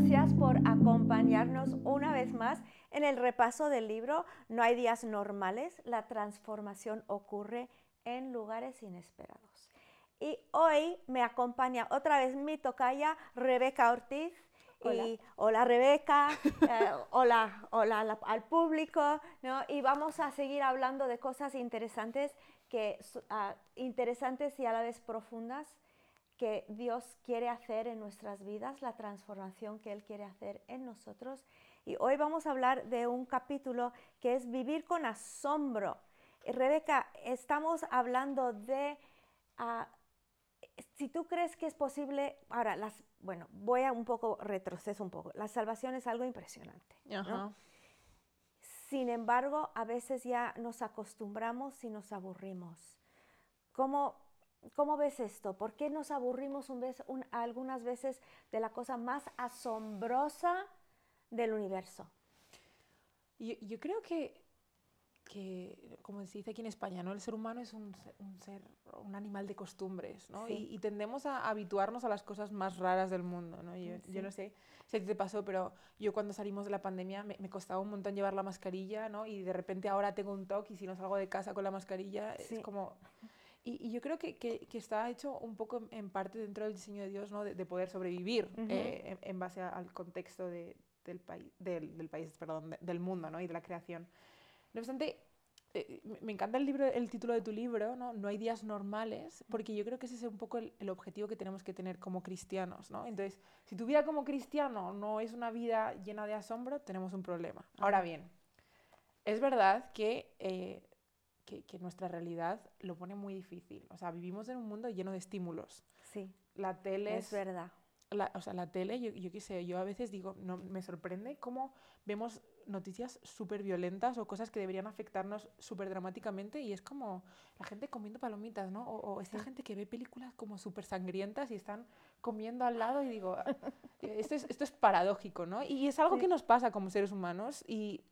gracias por acompañarnos una vez más en el repaso del libro No hay días normales, la transformación ocurre en lugares inesperados. Y hoy me acompaña otra vez mi tocaya Rebeca Ortiz. Hola. Y hola Rebeca, eh, hola, hola al- al público, ¿no? Y vamos a seguir hablando de cosas interesantes, que, ah, interesantes y a la vez profundas que Dios quiere hacer en nuestras vidas, la transformación que Él quiere hacer en nosotros. Y hoy vamos a hablar de un capítulo que es vivir con asombro. Y Rebeca, estamos hablando de, ah, si tú crees que es posible, ahora, las, bueno, voy a un poco, retroceso un poco, la salvación es algo impresionante. ¿no? Ajá. Sin embargo, a veces ya nos acostumbramos y nos aburrimos. ¿Cómo, cómo ves esto? ¿Por qué nos aburrimos un vez- un- algunas veces de la cosa más asombrosa del universo? Yo, yo creo que, que, como se dice aquí en España, ¿no? el ser humano es un, un ser, un animal de costumbres, ¿no? Sí. Y, y tendemos a habituarnos a las cosas más raras del mundo, ¿no? Yo, Sí. yo no sé si a ti te pasó, pero yo cuando salimos de la pandemia me, me costaba un montón llevar la mascarilla, ¿no? Y de repente ahora tengo un toque y si no salgo de casa con la mascarilla Sí. es como... Y, y yo creo que, que- que está hecho un poco en, parte dentro del diseño de Dios, ¿no? De, de poder sobrevivir Ujú. eh, en, en base a- al contexto de- del, país del, del país, perdón, de- del mundo, ¿no? Y de la creación. No obstante, eh, me- me encanta el, libro, el título de tu libro, ¿no? No hay días normales, porque yo creo que ese es un poco el, el objetivo que tenemos que tener como cristianos, ¿no? Entonces, si tu vida como cristiano no es una vida llena de asombro, tenemos un problema. Ahora bien, es verdad que, eh, que, que nuestra realidad lo pone muy difícil. O sea, vivimos en un mundo lleno de estímulos. Sí, La tele es verdad. la, o sea, la tele, yo, yo qué sé, yo a veces digo, no, me sorprende cómo vemos noticias súper violentas o cosas que deberían afectarnos súper dramáticamente y es como la gente comiendo palomitas, ¿no? O, o esta Sí. gente que ve películas como súper sangrientas y están comiendo al lado y digo, "Ah, esto es, esto es paradójico, ¿no? Y es algo Sí. que nos pasa como seres humanos y,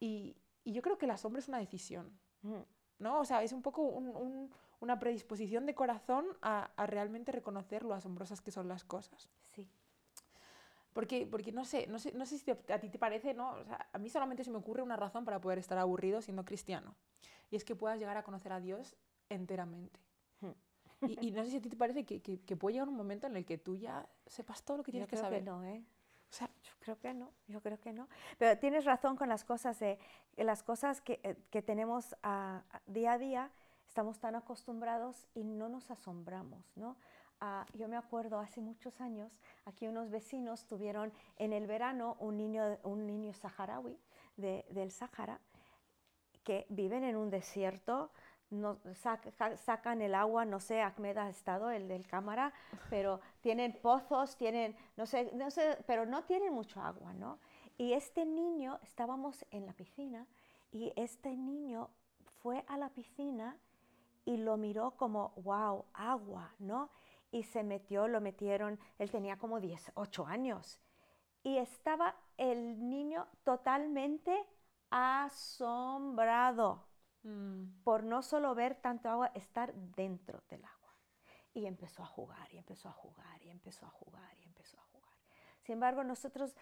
y, y yo creo que el asombro es una decisión. Mm, ¿no? O sea, es un poco un- un- una predisposición de corazón a, a realmente reconocer lo asombrosas que son las cosas. Sí, Porque, porque no sé, no sé, no sé si te- a ti te parece, ¿no? O sea, a mí solamente se me ocurre una razón para poder estar aburrido siendo cristiano. Y es que puedas llegar a conocer a Dios enteramente. Hmm. Y, y no sé si a ti te parece que, que, que puede llegar un momento en el que tú ya sepas todo lo que yo tienes que saber. que no, ¿eh? O sea, Yo creo que no, yo creo que no. Pero tienes razón con las cosas, de, las cosas que, eh, que tenemos a- a- día a día, estamos tan acostumbrados y no nos asombramos, ¿no? Ah, yo me acuerdo hace muchos años, aquí unos vecinos tuvieron en el verano un niño, un niño saharaui de- del Sahara que viven en un desierto, no, saca- sacan el agua, no sé, Ahmed ha estado, el del cámara, pero tienen pozos, tienen, no sé, no sé, pero no tienen mucho agua, ¿no? Y este niño, estábamos en la piscina, y este niño fue a la piscina y lo miró como, wow, agua, ¿no? Y se metió, lo metieron, él tenía como 18 años, y estaba el niño totalmente asombrado mm, por no solo ver tanto agua, estar dentro del agua. Y empezó a jugar, y empezó a jugar, y empezó a jugar, y empezó a jugar. Sin embargo, nosotros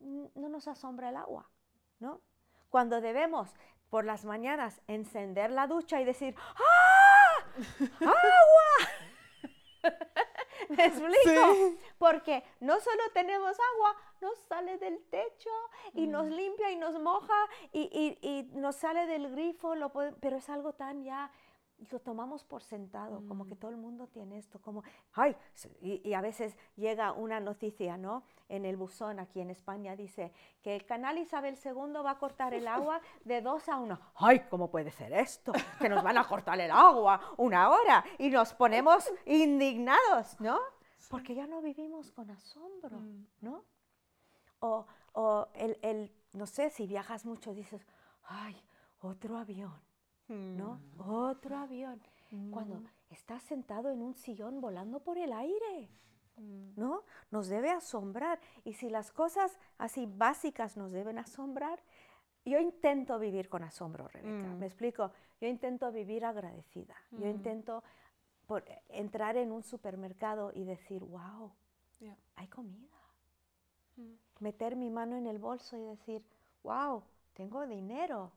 no nos asombra el agua, ¿no? Cuando debemos por las mañanas encender la ducha y decir, ¡ah! ¡Agua! ¿Me explico? Porque no solo tenemos agua, nos sale del techo y nos limpia y nos moja y, y- y nos sale del grifo, lo pero es algo tan ya, lo tomamos por sentado, como que todo el mundo tiene esto, como, ay, y, y a veces llega una noticia, ¿no? En el buzón aquí en España dice que el canal Isabel II va a cortar el agua de dos a uno. Ay, ¿cómo puede ser esto? Que nos van a cortar el agua una hora y nos ponemos indignados, ¿no? Porque ya no vivimos con asombro, Mm. ¿no? O, o el, el, no sé, si viajas mucho dices, ay, otro avión, ¿no? Otro avión. Cuando estás sentado en un sillón volando por el aire, mm, ¿no? Nos debe asombrar. Y si las cosas así básicas nos deben asombrar, yo intento vivir con asombro, Rebeca. Mm. ¿Me explico? Yo intento vivir agradecida. Yo Mm. intento por- entrar en un supermercado y decir, wow, hay comida. Mm. meter mi mano en el bolso y decir, wow, tengo dinero.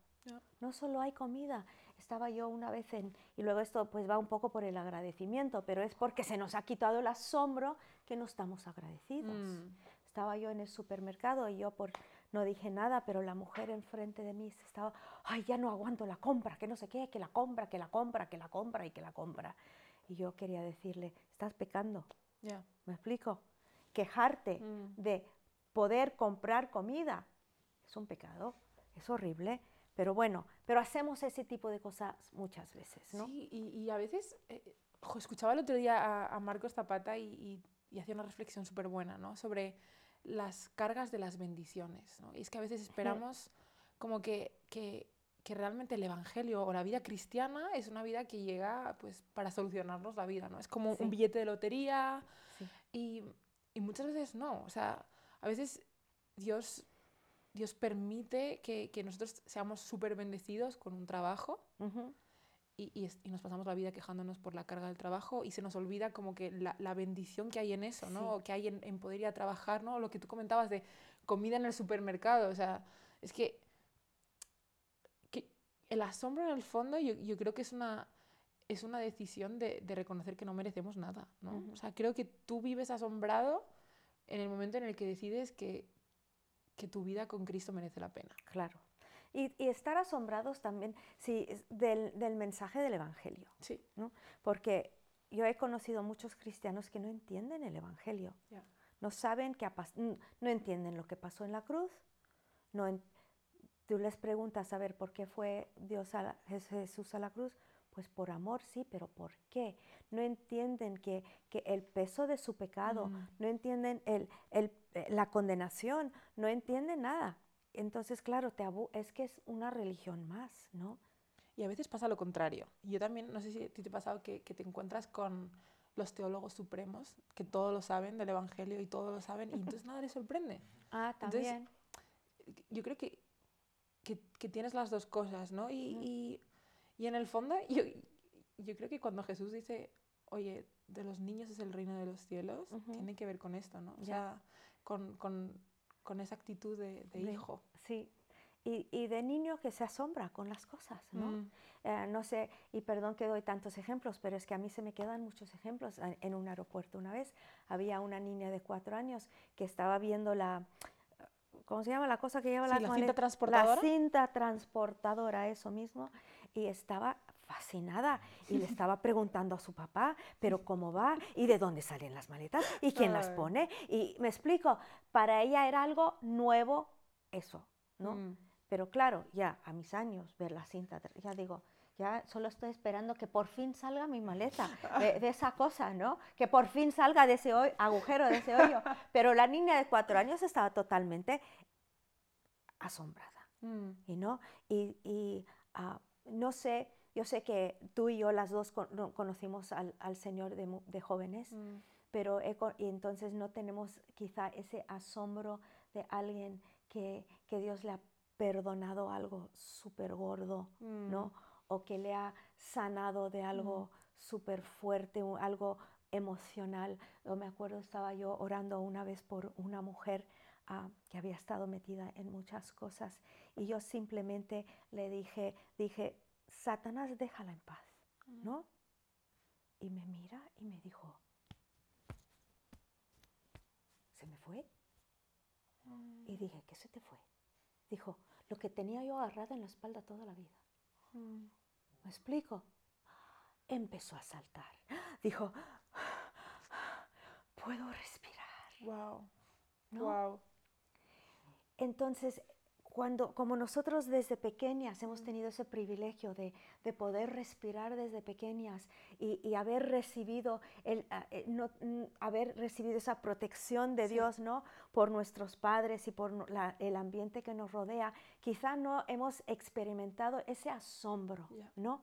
No solo hay comida. Estaba yo una vez en, y luego esto pues va un poco por el agradecimiento, pero es porque se nos ha quitado el asombro que no estamos agradecidos. Mm. Estaba yo en el supermercado y yo por, no dije nada, pero la mujer enfrente de mí estaba, ay, ya no aguanto la compra, que no sé qué, que la compra, que la compra, que la compra y que la compra. Y yo quería decirle, estás pecando, Ya. ¿me explico? Quejarte Mm. de poder comprar comida es un pecado, es horrible, pero bueno, pero hacemos ese tipo de cosas muchas veces, ¿no? Sí, y, y a veces, eh, jo, escuchaba el otro día a, a Marcos Zapata y, y- y hacía una reflexión súper buena, ¿no? Sobre las cargas de las bendiciones, ¿no? Y es que a veces esperamos como que, que, que realmente el Evangelio o la vida cristiana es una vida que llega pues para solucionarnos la vida, ¿no? Es como Sí. un billete de lotería Sí. y, y muchas veces no, o sea, a veces Dios, Dios permite que, que nosotros seamos súper bendecidos con un trabajo y, y nos pasamos la vida quejándonos por la carga del trabajo y se nos olvida como que la, la bendición que hay en eso, ¿no? Sí. O que hay en, en poder ir a trabajar, ¿no? Lo que tú comentabas de comida en el supermercado, o sea, es que, que el asombro en el fondo yo, yo creo que es una, es una decisión de, de reconocer que no merecemos nada, ¿no? Ujú. O sea, creo que tú vives asombrado en el momento en el que decides que, que tu vida con Cristo merece la pena. Claro. Y, y estar asombrados también sí, del, del mensaje del Evangelio, Sí. porque yo he conocido muchos cristianos que no entienden el Evangelio, Ya. no saben n- no entienden lo que pasó en la cruz, no tú les preguntas a ver por qué fue Dios a la- Jesús a la cruz, pues por amor sí, pero ¿por qué? No entienden que, que el peso de su pecado, Mm. no entienden el, el- eh, la condenación, no entienden nada. Entonces, claro, te es que es una religión más, ¿no? Y a veces pasa lo contrario. Yo también, no sé si a ti te ha pasado que, que te encuentras con los teólogos supremos, que todo lo saben del Evangelio y todo lo saben, y entonces nada les sorprende. Ah, Entonces, también. Yo creo que, que, que tienes las dos cosas, ¿no? Y, Ujú. y, y en el fondo, yo, yo creo que cuando Jesús dice, oye, de los niños es el reino de los cielos, tiene que ver con esto, ¿no? O sea, con, con, con esa actitud de, de De- hijo. Sí. Y, y de niño que se asombra con las cosas, ¿no? Mm, Eh, no sé, y perdón que doy tantos ejemplos, pero es que a mí se me quedan muchos ejemplos. En un aeropuerto una vez había una niña de cuatro años que estaba viendo la, ¿cómo se llama? La cosa que lleva Sí, las la cinta transportadora. La cinta transportadora, eso mismo. Y estaba fascinada y le estaba preguntando a su papá, pero cómo va y de dónde salen las maletas y quién las pone. Y me explico, para ella era algo nuevo eso, ¿no? mm. Pero claro, ya a mis años, ver la cinta, ya digo, ya solo estoy esperando que por fin salga mi maleta de, de esa cosa, ¿no? Que por fin salga de ese hoy- agujero, de ese hoyo. Pero la niña de cuatro años estaba totalmente asombrada, Mm. ¿y no? Y, y, ah, no sé, yo sé que tú y yo las dos con- no- conocimos al, al Señor de, de jóvenes, Mm. pero he y entonces no tenemos quizá ese asombro de alguien que, que Dios le ha perdonado algo súper gordo, ¿no? Mm. O que le ha sanado de algo súper fuerte, algo emocional. Yo me acuerdo, estaba yo orando una vez por una mujer ah, que había estado metida en muchas cosas y yo simplemente le dije, dije, Satanás, déjala en paz, ¿no? Y me mira y me dijo, ¿se me fue? Y dije, ¿qué se te fue? Dijo, lo que tenía yo agarrado en la espalda toda la vida. Mm. ¿Me explico? Empezó a saltar. Dijo, puedo respirar. Wow. ¿no? Wow. Entonces, cuando, como nosotros desde pequeñas hemos tenido ese privilegio de, de poder respirar desde pequeñas y, y haber recibido el, ah, eh, no, mm, haber recibido esa protección de Sí. Dios, ¿no? Por nuestros padres y por la- el ambiente que nos rodea, quizá no hemos experimentado ese asombro. ¿no?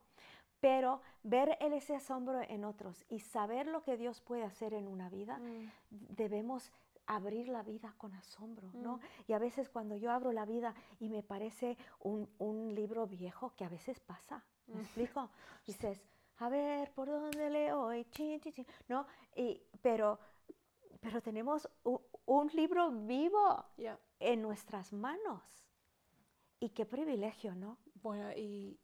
Pero ver ese asombro en otros y saber lo que Dios puede hacer en una vida, Mm. debemos abrir la vida con asombro, ¿no? Mm. Y a veces cuando yo abro la vida y me parece un, un libro viejo, que a veces pasa, ¿me Mm. explico? Dices, a ver, ¿por dónde leo hoy? Chin, chin, chin", ¿no? Y, pero pero tenemos un libro vivo Ya. en nuestras manos. Y qué privilegio, ¿no? Bueno, y,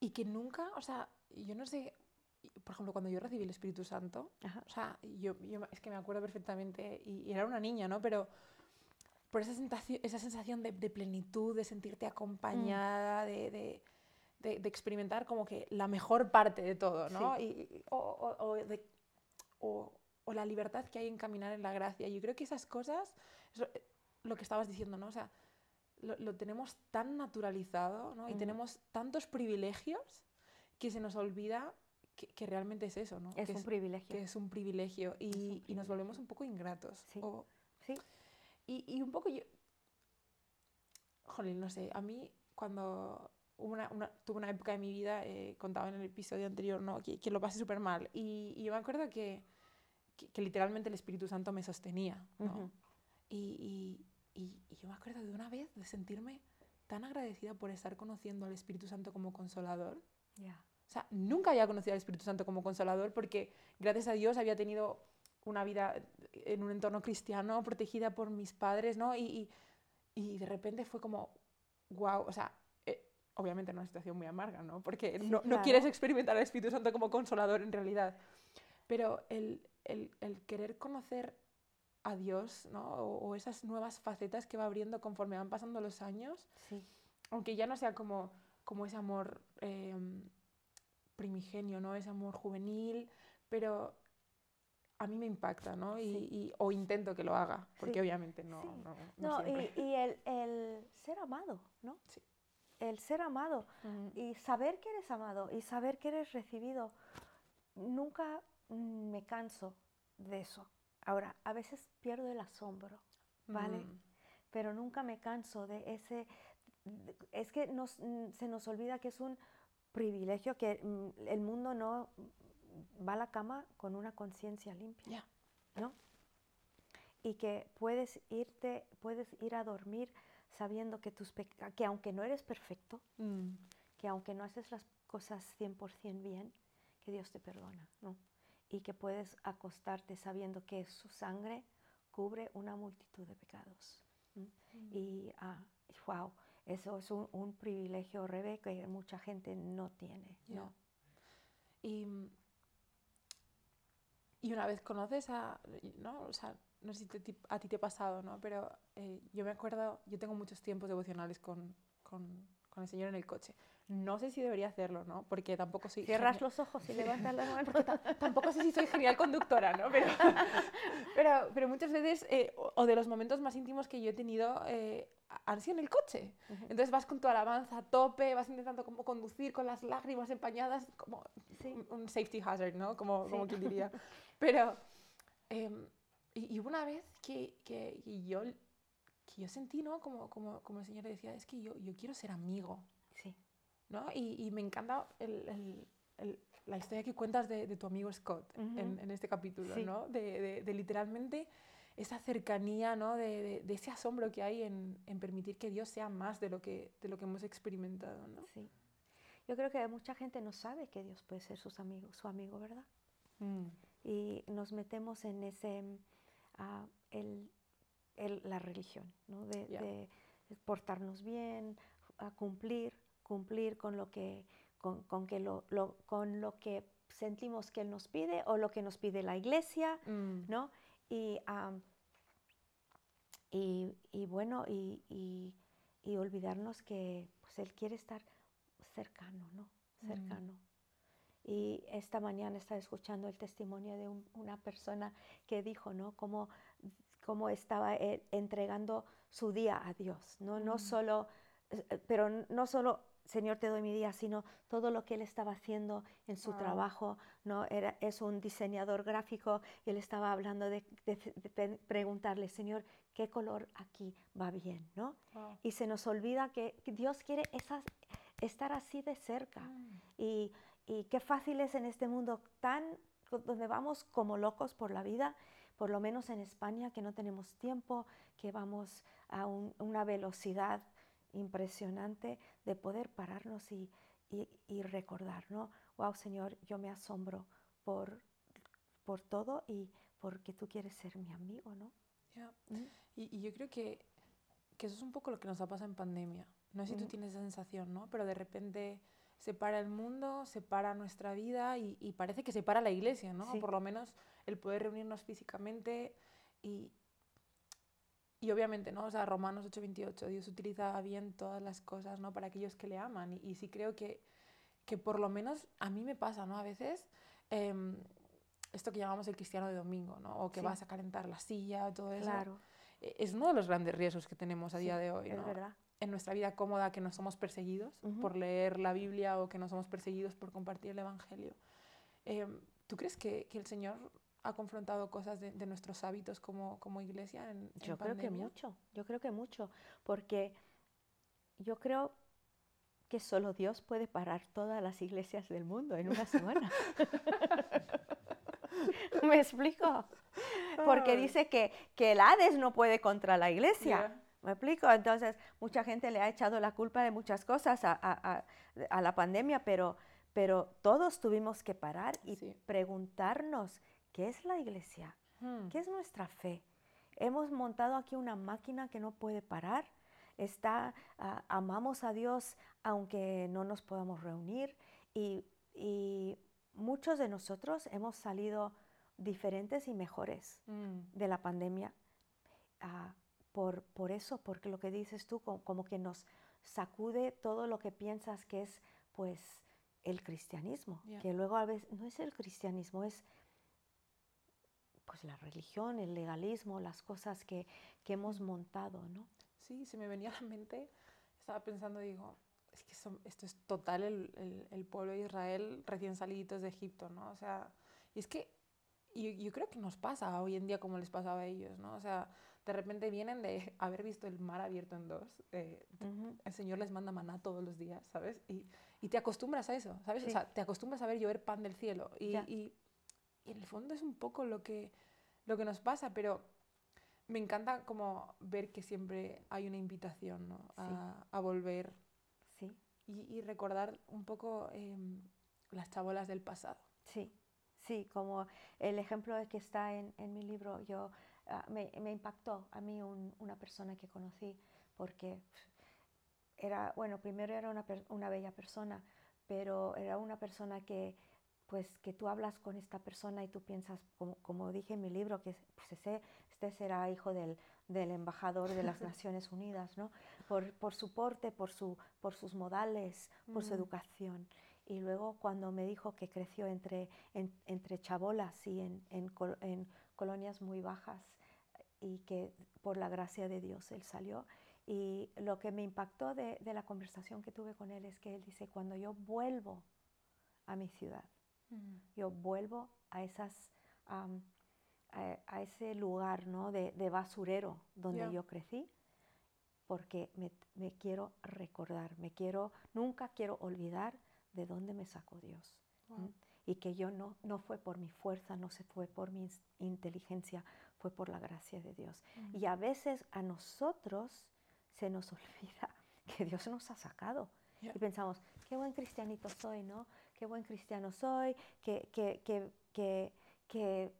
y que nunca, o sea, yo no sé, por ejemplo, cuando yo recibí el Espíritu Santo, Ajá. o sea, yo, yo es que me acuerdo perfectamente, y, y era una niña, ¿no? Pero por esa sensación, esa sensación de, de plenitud, de sentirte acompañada, de, de- de- de experimentar como que la mejor parte de todo, ¿no? Y, y- o, o- o de- o- la libertad que hay en caminar en la gracia. Yo creo que esas cosas, eso, eh, lo que estabas diciendo, ¿no? O sea, lo, lo tenemos tan naturalizado, ¿no? Y Ujú. tenemos tantos privilegios que se nos olvida que, que realmente es eso, ¿no? Es que un privilegio. que es un privilegio y, y nos volvemos un poco ingratos. Sí. O- Sí. y, y un poco yo, jolín, no sé, a mí cuando una, una- tuve una época de mi vida, eh, contaba en el episodio anterior, ¿no? que, que lo pasé súper mal y, y yo me acuerdo que, que, literalmente el Espíritu Santo me sostenía, ¿no? Ujú. y, y- y- y yo me acuerdo de una vez de sentirme tan agradecida por estar conociendo al Espíritu Santo como consolador. Ya. O sea, nunca había conocido al Espíritu Santo como consolador porque, gracias a Dios, había tenido una vida en un entorno cristiano, protegida por mis padres, ¿no? Y, y- y de repente fue como, wow, o sea, eh, obviamente en una situación muy amarga, ¿no? Porque Sí, no, no quieres experimentar al Espíritu Santo como consolador en realidad. Pero el, el- el querer conocer a Dios, ¿no? O, o esas nuevas facetas que va abriendo conforme van pasando los años, Sí. aunque ya no sea como, como ese amor eh, primigenio, ¿no? Ese amor juvenil, pero a mí me impacta, ¿no? Y, Sí. y- o intento que lo haga, porque Sí, obviamente no, sí. no, no No, y, y el, el ser amado, ¿no? Sí. El ser amado y saber que eres amado y saber que eres recibido. Nunca mm, me canso de eso. Ahora, a veces pierdo el asombro, ¿vale? Mm, pero nunca me canso de ese... Es que nos, mm, se nos olvida que es un privilegio que mm, el mundo no va a la cama con una conciencia limpia. ¿no? Y que puedes irte, puedes ir a dormir sabiendo que tus que aunque no eres perfecto, Mm, que aunque no haces las cosas 100% bien, que Dios te perdona, ¿no? Y que puedes acostarte sabiendo que su sangre cubre una multitud de pecados. ¿no? Mm. Y, ah, wow, eso es un, un privilegio, Rebe, que mucha gente no tiene. ¿no? Y, y una vez conoces a, ¿no? O sea, no sé si te- a ti te ha pasado, ¿no? Pero eh, yo me acuerdo, yo tengo muchos tiempos devocionales con, con, con el Señor en el coche. No sé si debería hacerlo, ¿no? Porque tampoco soy... Cierras los ojos y levantas la mano. tampoco sé si soy genial conductora, ¿no? Pero, pero, pero muchas veces, eh, o, de los momentos más íntimos que yo he tenido, eh, han sido en el coche. Entonces vas con tu alabanza a tope, vas intentando como conducir con las lágrimas empañadas, como Sí. un- un safety hazard, ¿no? Como, como Sí. quien diría. Pero, em, y, y una vez que, que, que yo, que yo sentí, ¿no? Como, como, como el Señor decía, es que yo, yo quiero ser amigo. Sí, ¿no? Y, y me encanta el- el- el- la historia que cuentas de, de tu amigo Scott en, este capítulo, Sí. ¿no? De, de- de literalmente esa cercanía, ¿no? De, ese asombro que hay en, en permitir que Dios sea más de lo que, de lo que hemos experimentado, ¿no? sí. Yo creo que mucha gente no sabe que Dios puede ser sus amigos, su amigo, ¿verdad? Mm, y nos metemos en ese ah, el, el- la religión, ¿no? de, de portarnos bien, a cumplir, cumplir con lo que con, con que lo, lo- con lo que sentimos que él nos pide o lo que nos pide la iglesia, mm, ¿no? Y, y, y bueno, y, y- y olvidarnos que pues, Él quiere estar cercano, ¿no? Mm. Cercano. Y esta mañana estaba escuchando el testimonio de un- una persona que dijo, ¿no? Cómo, cómo estaba él entregando su día a Dios, ¿no? No Mm. solo, eh, eh, pero no solo, Señor, te doy mi día, sino todo lo que él estaba haciendo en su Wow. trabajo, ¿no? Era, es un diseñador gráfico y él estaba hablando de, de- de pe- preguntarle, Señor, ¿qué color aquí va bien, ¿no? wow. Y se nos olvida que que Dios quiere esas, estar así de cerca. Mm, Y, y qué fácil es en este mundo tan donde vamos como locos por la vida, por lo menos en España, que no tenemos tiempo, que vamos a un- una velocidad impresionante de poder pararnos y, y- y recordar, ¿no? Wow, Señor, yo me asombro por por todo y porque tú quieres ser mi amigo, ¿no? ¿Mm? Y, y, yo creo que, que, eso es un poco lo que nos ha pasado en pandemia. No sé si tú tienes esa sensación, ¿no? Pero de repente se para el mundo, se para nuestra vida y, y parece que se para la iglesia, ¿no? por lo menos el poder reunirnos físicamente y, y obviamente, ¿no? O sea, Romanos 8:28, Dios utiliza bien todas las cosas, ¿no? Para aquellos que le aman. Y, sí creo que, que, por lo menos a mí me pasa, ¿no? A veces, em, esto que llamamos el cristiano de domingo, ¿no? O que vas a calentar la silla, todo eso. Claro. E, es uno de los grandes riesgos que tenemos a día de hoy, ¿no? Es verdad. En nuestra vida cómoda, que no somos perseguidos por leer la Biblia o que no somos perseguidos por compartir el Evangelio. Em, ¿Tú crees que, que el Señor ha confrontado cosas de, nuestros hábitos como, como iglesia en, Yo creo que mucho, yo creo que mucho, porque yo creo que solo Dios puede parar todas las iglesias del mundo en una semana. ¿Me explico? Porque dice que, que el Hades no puede contra la iglesia. ¿Me explico? Entonces, mucha gente le ha echado la culpa de muchas cosas a, a, a, la pandemia, pero, pero todos tuvimos que parar y preguntarnos ¿Qué es la iglesia? Hmm. ¿Qué es nuestra fe? Hemos montado aquí una máquina que no puede parar. Está, ah, amamos a Dios aunque no nos podamos reunir y, muchos de nosotros hemos salido diferentes y mejores hmm. de la pandemia. Ah, por, por, eso, porque lo que dices tú, como, que nos sacude todo lo que piensas que es pues el cristianismo, que luego a veces no es el cristianismo, es pues la religión, el legalismo, las cosas que, que hemos montado, ¿no? Sí, se me venía a la mente, estaba pensando, digo, es que esto es total el, el, pueblo de Israel recién salidos de Egipto, ¿no? O sea, y es que yo, yo, creo que nos pasa hoy en día como les pasaba a ellos, ¿no? O sea, de repente vienen de haber visto el mar abierto en dos, eh, el Señor les manda maná todos los días, ¿sabes? Y, y te acostumbras a eso, ¿sabes? O sea, te acostumbras a ver llover pan del cielo y, y, y en el fondo es un poco lo que, lo que nos pasa, pero me encanta como ver que siempre hay una invitación ¿no? a, a, volver sí. y, y, recordar un poco em, las chabolas del pasado. Sí, sí, como el ejemplo que está en, en mi libro, yo uh, me, me, impactó a mí un, una persona que conocí porque era, bueno, primero era una, una bella persona, pero era una persona que pues que tú hablas con esta persona y tú piensas, como, dije en mi libro, que pues ese, este será hijo del, del, embajador de las Naciones Unidas, ¿no? Por, por su porte, por, su, por sus modales, por su mm. educación. Y luego cuando me dijo que creció entre, entre chabolas y en, en, en, colonias muy bajas y que por la gracia de Dios él salió. Y lo que me impactó de, de la conversación que tuve con él es que él dice, cuando yo vuelvo a mi ciudad, yo vuelvo a, esas, a, ese lugar ¿no? de, basurero donde yo crecí porque me, quiero recordar, me quiero, nunca quiero olvidar de dónde me sacó Dios. Y que yo no, no fue por mi fuerza, no se fue por mi inteligencia, fue por la gracia de Dios. Y a veces a nosotros se nos olvida que Dios nos ha sacado. Y pensamos, qué buen cristianito soy, ¿no? Qué buen cristiano soy, qué, qué, qué, qué, qué,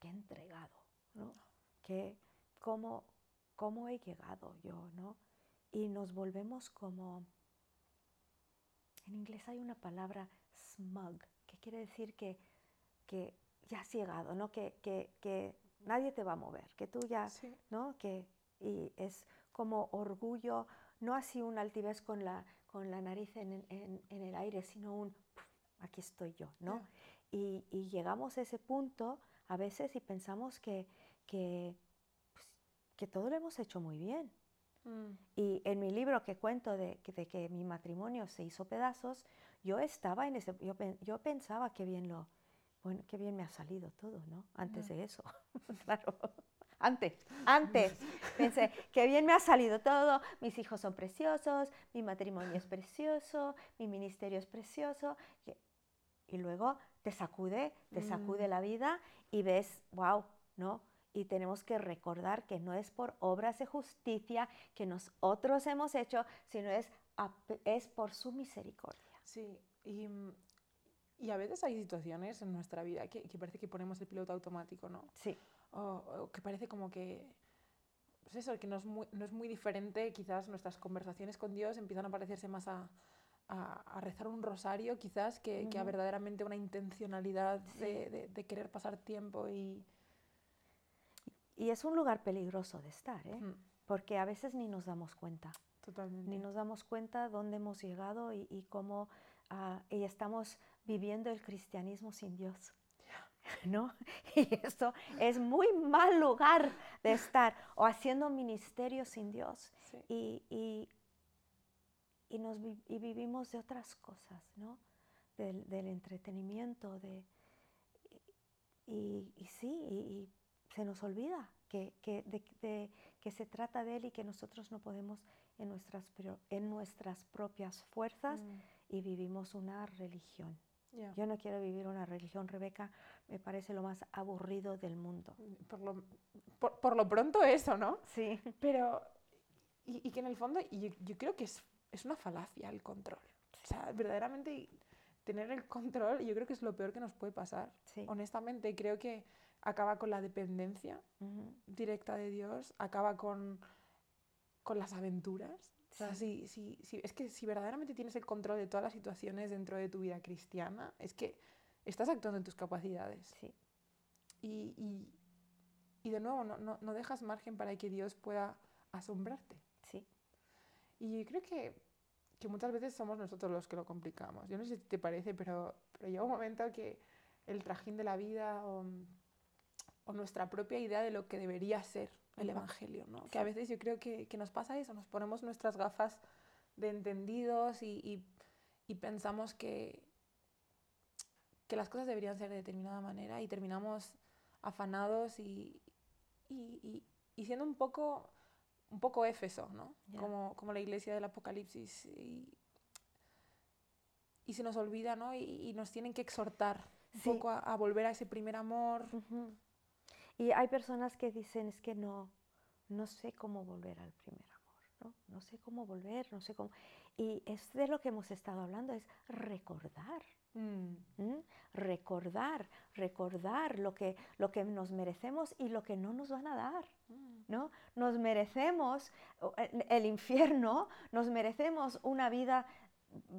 entregado, ¿no? Que, cómo, cómo he llegado yo, ¿no? Y nos volvemos como, en inglés hay una palabra smug, que quiere decir que, que ya has llegado, ¿no? Que, que, que, nadie te va a mover, que tú ya, ¿no? Que, y es como orgullo, no así un altivez con la, con la nariz en, en, en el aire, sino un, aquí estoy yo, ¿no? Y, y, llegamos a ese punto a veces y pensamos que, que, pues, que todo lo hemos hecho muy bien. Mm. Y en mi libro que cuento de, de, que mi matrimonio se hizo pedazos, yo estaba en ese, yo, yo pensaba que bien lo, bueno, qué bien me ha salido todo, ¿no? Antes de eso, claro antes, antes. Pensé, qué bien me ha salido todo, mis hijos son preciosos, mi matrimonio es precioso, mi ministerio es precioso. Y luego te sacude, te sacude mm. la vida y ves, wow, ¿no? Y tenemos que recordar que no es por obras de justicia que nosotros hemos hecho, sino es, es por su misericordia. Sí, y Y a veces hay situaciones en nuestra vida que, que parece que ponemos el piloto automático, ¿no? Sí. O, o que parece como que, pues eso, que no es, muy, no es muy diferente, quizás nuestras conversaciones con Dios empiezan a parecerse más a, a, a rezar un rosario, quizás, que, que a verdaderamente una intencionalidad Sí. de, de- de querer pasar tiempo y... Y es un lugar peligroso de estar, ¿eh? Porque a veces ni nos damos cuenta. totalmente. ni nos damos cuenta dónde hemos llegado y, y cómo ah, y estamos viviendo el cristianismo sin Dios. ¿No? Y esto es muy mal lugar de estar o haciendo ministerio sin Dios Sí. y, y- y nos vi- y vivimos de otras cosas, ¿no? Del, del entretenimiento, de, y, y sí, y, se nos olvida que, que, de- de- que se trata de Él y que nosotros no podemos en nuestras, en nuestras propias fuerzas Mm, y vivimos una religión. Yo no quiero vivir una religión, Rebeca, me parece lo más aburrido del mundo. Por lo, por, por lo pronto eso, ¿no? Sí, Pero, y, y que en el fondo, yo, yo creo que es, es una falacia el control. O sea, verdaderamente tener el control, yo creo que es lo peor que nos puede pasar. sí. Honestamente, creo que acaba con la dependencia directa de Dios, acaba con, con las aventuras. O sea, Sí. si, si, si- es que si verdaderamente tienes el control de todas las situaciones dentro de tu vida cristiana, es que estás actuando en tus capacidades. sí, Y, y- y de nuevo, no, no, no dejas margen para que Dios pueda asombrarte. sí, Y yo creo que, que muchas veces somos nosotros los que lo complicamos. Yo no sé si te parece, pero, pero llega un momento que el trajín de la vida o, o nuestra propia idea de lo que debería ser el. Evangelio, ¿no? Que a veces yo creo que, que nos pasa eso, nos ponemos nuestras gafas de entendidos y, y- y pensamos que, que las cosas deberían ser de determinada manera y terminamos afanados y, y- y- y siendo un poco, un poco Éfeso, ¿no? Como, como la iglesia del Apocalipsis. Y, y se nos olvida, ¿no? Y, y nos tienen que exhortar un Sí. poco a, a volver a ese primer amor. Y hay personas que dicen, es que no, no sé cómo volver al primer amor, ¿no? No sé cómo volver, no sé cómo. Y es de lo que hemos estado hablando, es recordar. Mm. Recordar, recordar lo que, lo que nos merecemos y lo que no nos van a dar. mm, ¿no? Nos merecemos o, el infierno, nos merecemos una vida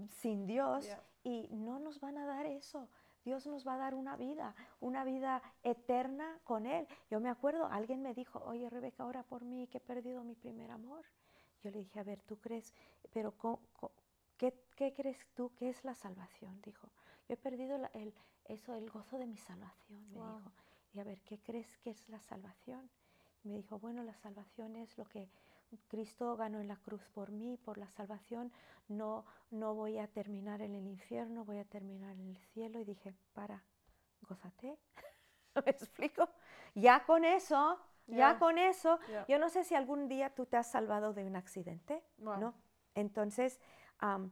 sin Dios y no nos van a dar eso. Dios nos va a dar una vida, una vida eterna con Él. Yo me acuerdo, alguien me dijo, oye Rebeca, ora por mí que he perdido mi primer amor. Yo le dije, a ver, ¿tú crees, pero co- ¿qué, crees tú que es la salvación? Dijo, yo he perdido la- el, eso, el gozo de mi salvación, me Guau. dijo. Y a ver, ¿qué crees que es la salvación? Me dijo, bueno, la salvación es lo que Cristo ganó en la cruz por mí, por la salvación. No, no voy a terminar en el infierno, voy a terminar en el cielo. Y dije, para, gózate. ¿Me explico? Ya con eso, ya Ya. con eso, Ya. yo no sé si algún día tú te has salvado de un accidente, Wow. ¿no? Entonces, am,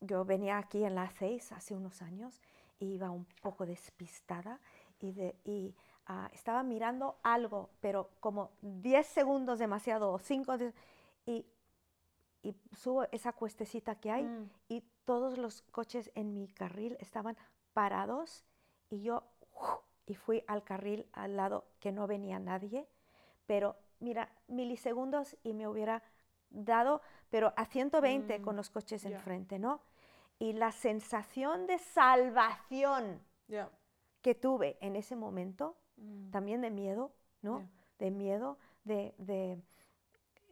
yo venía aquí en la 6 hace unos años y iba un poco despistada y, de, y ah, estaba mirando algo, pero como 10 segundos demasiado o 5 y, y subo esa cuestecita que hay Mm, y todos los coches en mi carril estaban parados y yo y fui al carril al lado que no venía nadie, pero mira, milisegundos y me hubiera dado, pero a 120 con Mm, los coches ya. enfrente, ¿no? Y la sensación de salvación ya. que tuve en ese momento, Mm, también de miedo, ¿no? ya. de miedo, de, de-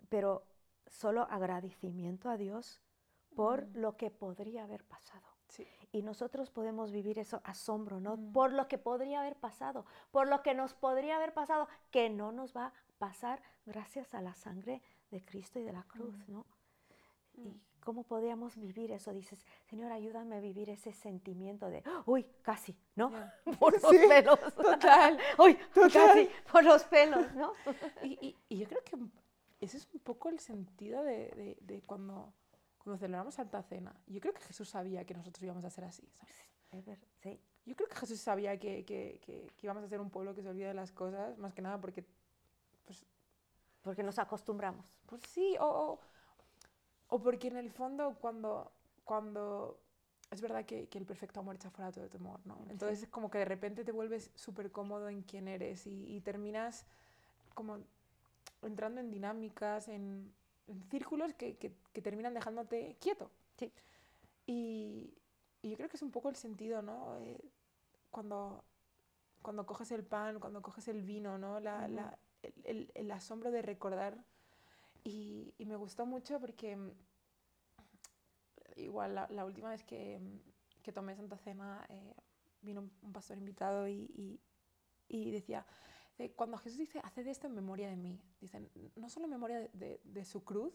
pero solo agradecimiento a Dios por Mm. lo que podría haber pasado. Sí. Y nosotros podemos vivir eso asombro, ¿no? Mm. Por lo que podría haber pasado, por lo que nos podría haber pasado, que no nos va a pasar gracias a la sangre de Cristo y de la cruz, Mm. ¿no? Mm. ¿Y cómo podríamos vivir eso? Dices, Señor, ayúdame a vivir ese sentimiento de, uy, casi, ¿no? Ya. Por los Sí, pelos. Total. uy, total. casi, por los pelos, ¿no? Y, y- y yo creo que ese es un poco el sentido de, de- de cuando, cuando celebramos Santa Cena. Yo creo que Jesús sabía que nosotros íbamos a ser así. ¿sabes? Es sí, Yo creo que Jesús sabía que, que- que- que íbamos a ser un pueblo que se olvida de las cosas, más que nada porque, porque nos acostumbramos. pues sí, o, o- o porque en el fondo cuando, cuando es verdad que, que, el perfecto amor echa fuera todo temor, ¿no? Entonces es como que de repente te vuelves súper cómodo en quién eres y, y, terminas como entrando en dinámicas, en, en círculos que, que, que, terminan dejándote quieto. Sí. Y, y, yo creo que es un poco el sentido, ¿no? Eh, cuando, cuando coges el pan, cuando coges el vino, ¿no? La, uh -huh. la, el, asombro de recordar. Y, y me gustó mucho porque igual la, la, última vez que, que tomé Santa Cena eh, vino un, un, pastor invitado y, y, y decía, cuando Jesús dice, haced esto en memoria de mí, dicen, no solo en memoria de, de, de, su cruz,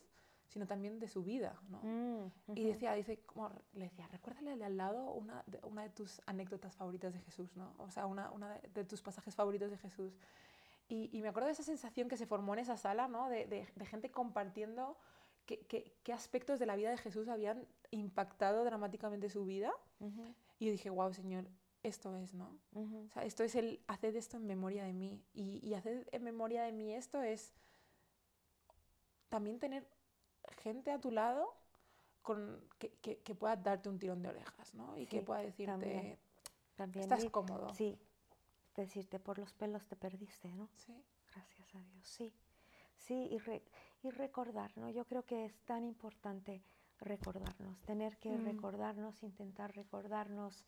sino también de su vida, ¿no? Mm, uh -huh. Y decía, dice, como, le decía, recuérdale al lado una de, una de tus anécdotas favoritas de Jesús, ¿no? O sea, una, una de, de tus pasajes favoritos de Jesús. Y, y, me acuerdo de esa sensación que se formó en esa sala, ¿no? De, de gente compartiendo qué, qué, qué, aspectos de la vida de Jesús habían impactado dramáticamente su vida. Uh -huh. Y yo dije, wow, Señor, esto es, ¿no? Uh -huh. O sea, esto es el, haced esto en memoria de mí. Y, y haced en memoria de mí esto es también tener gente a tu lado con, que, que, que, pueda darte un tirón de orejas, ¿no? Y sí, que pueda decirte, también, también estás y, cómodo. Sí, decirte, por los pelos te perdiste, ¿no? Sí. Gracias a Dios, sí. Sí, y, re, y recordar, ¿no? Yo creo que es tan importante recordarnos, tener que mm. recordarnos, intentar recordarnos,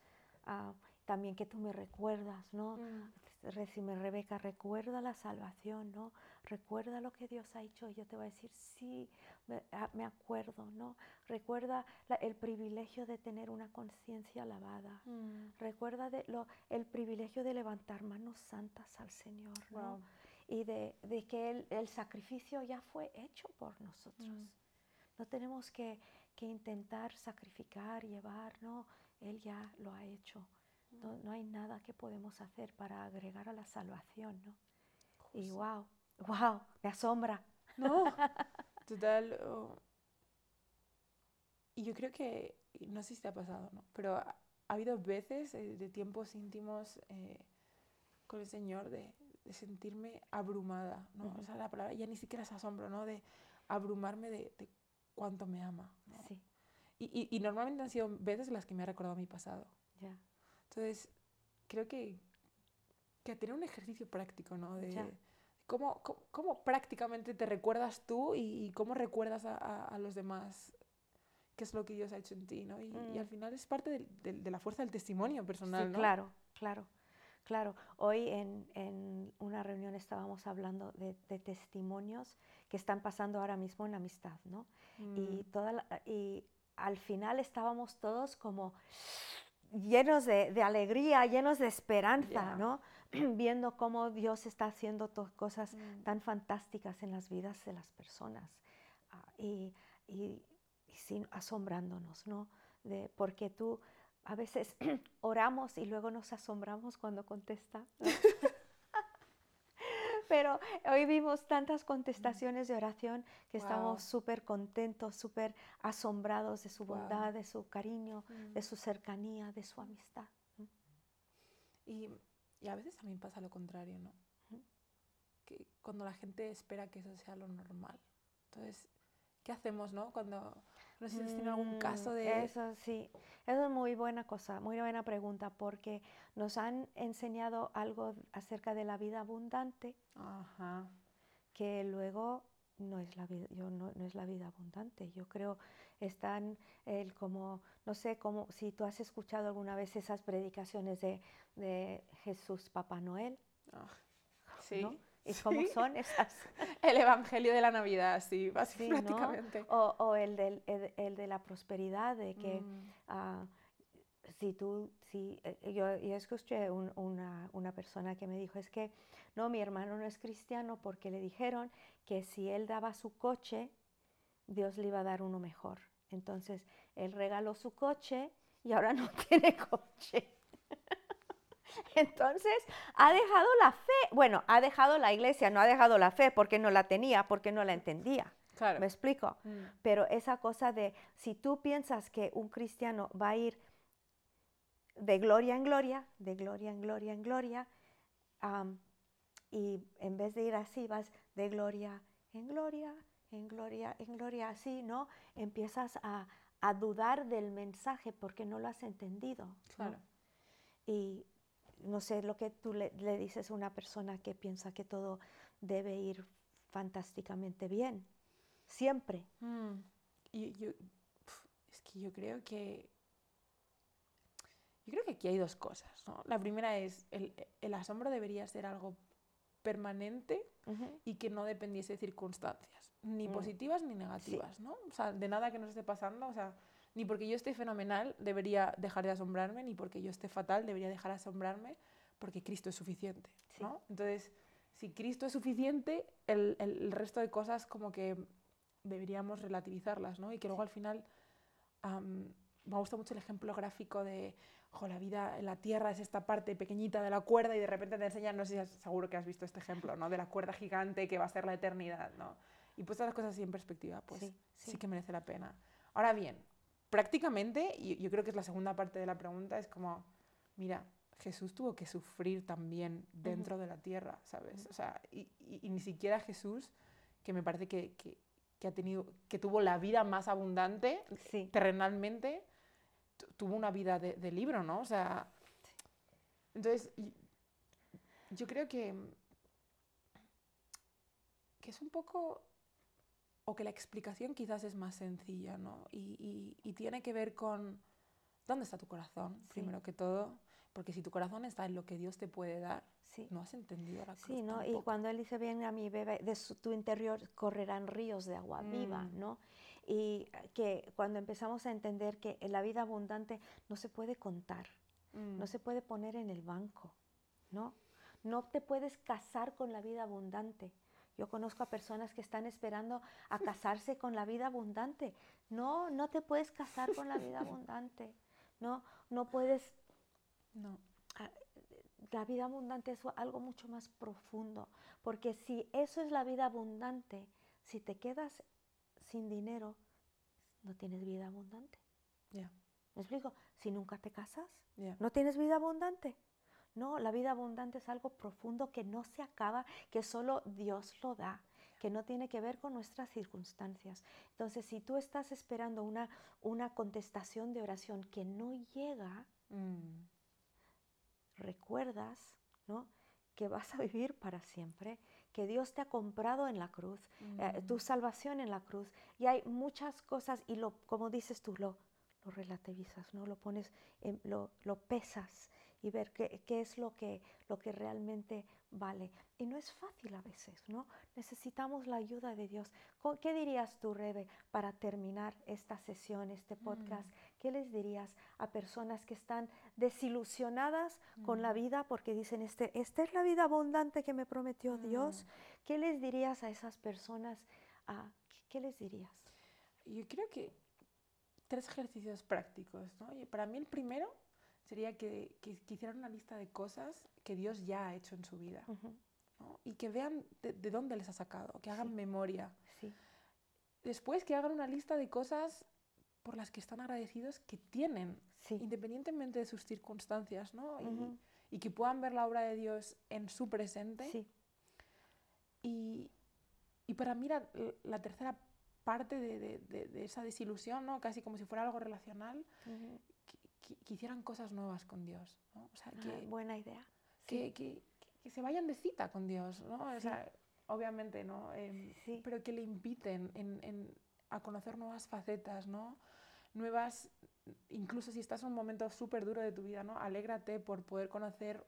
uh, también que tú me recuerdas, ¿no? Mm. Recime Rebeca, recuerda la salvación, ¿no? Recuerda lo que Dios ha hecho. Y yo te voy a decir, sí, me, ah, me acuerdo, ¿no? Recuerda la, el privilegio de tener una conciencia lavada. Mm. Recuerda de lo, el privilegio de levantar manos santas al Señor, ¿no? Y de, de que el, el, sacrificio ya fue hecho por nosotros. Mm. No tenemos que, que intentar sacrificar, llevar, no, Él ya lo ha hecho. No, no, hay nada que podemos hacer para agregar a la salvación, ¿no? Y wow, wow, me asombra. No, total. Oh. Y yo creo que, no sé si te ha pasado, ¿no? Pero ha, ha habido veces eh, de tiempos íntimos eh, con el Señor de, de, sentirme abrumada, ¿no? Uh -huh. O sea, la palabra ya ni siquiera es asombro, ¿no? De abrumarme de, de cuánto me ama. ¿no? Sí. Y, y, y, normalmente han sido veces las que me ha recordado mi pasado. Ya. Yeah. Entonces, creo que, que tener un ejercicio práctico, ¿no? De, de cómo, cómo, cómo, prácticamente te recuerdas tú y, y cómo recuerdas a, a, a, los demás qué es lo que Dios ha hecho en ti, ¿no? Y, mm. y al final es parte de, de, de, la fuerza del testimonio personal, sí, ¿no? Claro, claro. Claro, hoy en, en, una reunión estábamos hablando de, de, testimonios que están pasando ahora mismo en amistad, ¿no? Mm. Y, toda la, y al final estábamos todos como llenos de, de, alegría, llenos de esperanza, yeah. ¿no? Viendo cómo Dios está haciendo cosas mm. tan fantásticas en las vidas de las personas uh, y, y, y, sin asombrándonos, ¿no? De, porque tú a veces oramos y luego nos asombramos cuando contesta. ¿no? Pero hoy vimos tantas contestaciones de oración que wow. estamos súper contentos, súper asombrados de su bondad, wow. de su cariño, mm. de su cercanía, de su amistad. Y, y, a veces también pasa lo contrario, ¿no? Mm. Que cuando la gente espera que eso sea lo normal. Entonces, ¿qué hacemos, no? Cuando, no sé si has tenido algún caso de... Mm, eso sí, eso es muy buena cosa, muy buena pregunta, porque nos han enseñado algo acerca de la vida abundante, Ajá. que luego no es la vida, yo no, no, es la vida abundante. Yo creo están el como, no sé, como si tú has escuchado alguna vez esas predicaciones de, de Jesús Papá Noel. Oh, sí. ¿no? ¿Y cómo son esas? El Evangelio de la Navidad, sí, básicamente. Sí, ¿no? o, o, el, del, el, el, de la prosperidad, de que mm. uh, si tú, si, eh, yo, yo escuché un, una, una persona que me dijo, es que, no, mi hermano no es cristiano porque le dijeron que si él daba su coche, Dios le iba a dar uno mejor. Entonces, él regaló su coche y ahora no tiene coche. Entonces, ha dejado la fe. Bueno, ha dejado la iglesia, no ha dejado la fe porque no la tenía, porque no la entendía. Claro. ¿Me explico? Mm. Pero esa cosa de, si tú piensas que un cristiano va a ir de gloria en gloria, de gloria en gloria en gloria, um, y en vez de ir así, vas de gloria en gloria, en gloria, en gloria, así, ¿no? Empiezas a, a dudar del mensaje porque no lo has entendido. Claro. Y no sé lo que tú le, le dices a una persona que piensa que todo debe ir fantásticamente bien, siempre. Mm, y yo, es que yo creo que. Yo creo que aquí hay dos cosas. ¿no? La primera es: el, el asombro debería ser algo permanente y que no dependiese de circunstancias, ni Mm. positivas ni negativas, ¿no? O sea, de nada que nos esté pasando, o sea, ni porque yo esté fenomenal debería dejar de asombrarme, ni porque yo esté fatal debería dejar de asombrarme, porque Cristo es suficiente, Sí. ¿no? Entonces, si Cristo es suficiente, el, el- resto de cosas como que deberíamos relativizarlas, ¿no? Y que luego al final, am, me gusta mucho el ejemplo gráfico de, jo, la vida en la Tierra es esta parte pequeñita de la cuerda y de repente te enseñan, no sé si seguro que has visto este ejemplo, ¿no? De la cuerda gigante que va a ser la eternidad, ¿no? Y puestas las cosas así en perspectiva, pues Sí, sí, sí. que merece la pena. Ahora bien, prácticamente, y yo creo que es la segunda parte de la pregunta, es como, mira, Jesús tuvo que sufrir también dentro de la tierra, ¿sabes? O sea, y, y- y ni siquiera Jesús, que me parece que, que- que ha tenido, que tuvo la vida más abundante Sí. terrenalmente, tu- tuvo una vida de, de libro, ¿no? O sea, entonces, y- yo creo que, que es un poco, o que la explicación quizás es más sencilla, ¿no? Y, y- y tiene que ver con, ¿dónde está tu corazón? Sí. Primero que todo, porque si tu corazón está en lo que Dios te puede dar, Sí. no has entendido la cruz Sí, ¿no? Y cuando él dice, ven a mi bebé, de su- tu interior correrán ríos de agua viva, Mm. ¿no? Y que cuando empezamos a entender que la vida abundante no se puede contar, Mm, no se puede poner en el banco, ¿no? No te puedes casar con la vida abundante. Yo conozco a personas que están esperando a casarse con la vida abundante. No, no te puedes casar con la vida abundante. No, no puedes no. la vida abundante es algo mucho más profundo, porque si eso es la vida abundante, si te quedas sin dinero, no tienes vida abundante. Ya, ¿Me explico? Si nunca te casas, ya. no tienes vida abundante. No, la vida abundante es algo profundo que no se acaba, que solo Dios lo da, que no tiene que ver con nuestras circunstancias. Entonces, si tú estás esperando una, una contestación de oración que no llega, Mm, recuerdas ¿no? que vas a vivir para siempre, que Dios te ha comprado en la cruz, eh, mm, tu salvación en la cruz. Y hay muchas cosas, y lo, como dices tú, lo, lo relativizas, ¿no? lo pones, en- lo, lo pesas y ver qué, qué es lo que, lo que realmente vale. Y no es fácil a veces, ¿no? Necesitamos la ayuda de Dios. ¿Qué dirías tú, Rebe, para terminar esta sesión, este podcast? ¿Qué les dirías a personas que están desilusionadas con la Mm. vida porque dicen, este, esta es la vida abundante que me prometió Dios? Mm. ¿Qué les dirías a esas personas? Ah, ¿qué, qué les dirías? Yo creo que tres ejercicios prácticos, ¿no? Y para mí el primero sería que, que, que hicieran una lista de cosas que Dios ya ha hecho en su vida. Y que vean de, de dónde les ha sacado, que hagan Sí. memoria. Sí, Después que hagan una lista de cosas por las que están agradecidos que tienen, sí, independientemente de sus circunstancias, ¿no? Y, y que puedan ver la obra de Dios en su presente. Y, y para mí la, la tercera parte de, de- de- esa desilusión, ¿no? casi como si fuera algo relacional, que- que hicieran cosas nuevas con Dios. ¿no? O sea, Ah, que, buena idea. que, Sí, que- que se vayan de cita con Dios. ¿no? O Sí. sea, obviamente, ¿no? Em, Sí. pero que le inviten en- en- a conocer nuevas facetas, ¿no? nuevas, incluso si estás en un momento súper duro de tu vida, ¿no? alégrate por poder conocer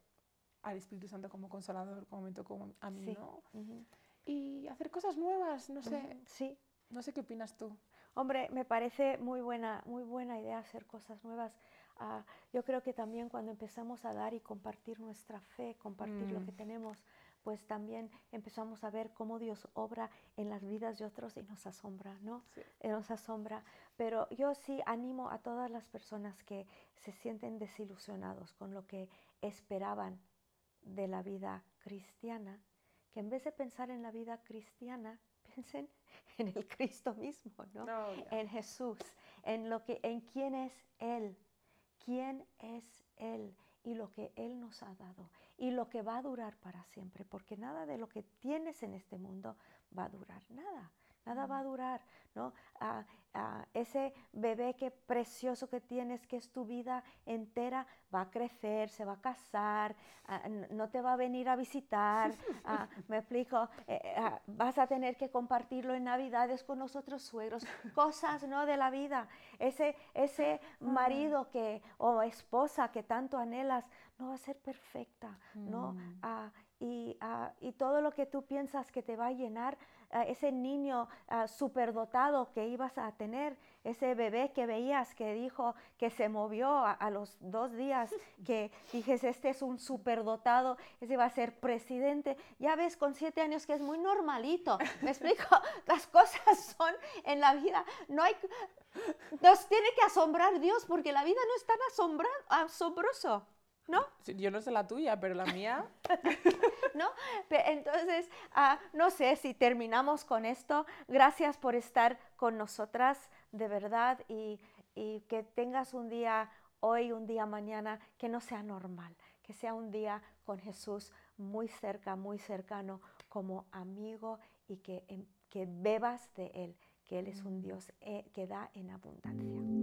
al Espíritu Santo como consolador, como me tocó a mí. ¿no? ujú, y hacer cosas nuevas, no sé, ujú, Sí, no sé qué opinas tú. Hombre, me parece muy buena, muy buena idea hacer cosas nuevas. Ah, yo creo que también cuando empezamos a dar y compartir nuestra fe, compartir lo Mm. que tenemos, pues también empezamos a ver cómo Dios obra en las vidas de otros y nos asombra, ¿no? Sí. Eh, Nos asombra. Pero yo sí animo a todas las personas que se sienten desilusionados con lo que esperaban de la vida cristiana, que en vez de pensar en la vida cristiana, piensen en el Cristo mismo, ¿no? en Jesús, en lo que, en quién es Él, quién es Él y lo que Él nos ha dado. Y lo que va a durar para siempre, porque nada de lo que tienes en este mundo va a durar, nada, nada va a durar, ¿no? Ah, ah, ese bebé que precioso que tienes, que es tu vida entera, va a crecer, se va a casar, ah, no te va a venir a visitar, me explico, eh, eh, vas a tener que compartirlo en Navidades con los otros suegros, cosas, ¿no? De la vida. Ese, ese marido que, o esposa que tanto anhelas, no va a ser perfecta, ¿no? Mm. y, y todo lo que tú piensas que te va a llenar, ese niño uh, superdotado que ibas a tener, ese bebé que veías que dijo que se movió a, los dos días, que dijes, este es un superdotado, ese va a ser presidente. Ya ves, con siete años que es muy normalito. Me explico, las cosas son en la vida, no hay, nos tiene que asombrar Dios porque la vida no es tan asombroso. ¿No? Yo no sé la tuya, pero la mía. ¿No? Entonces, ah, no sé si terminamos con esto. Gracias por estar con nosotras, de verdad, y, y que tengas un día hoy, un día mañana, que no sea normal, que sea un día con Jesús muy cerca, muy cercano, como amigo y que, que bebas de Él, que Él es un mm. Dios eh, que da en abundancia.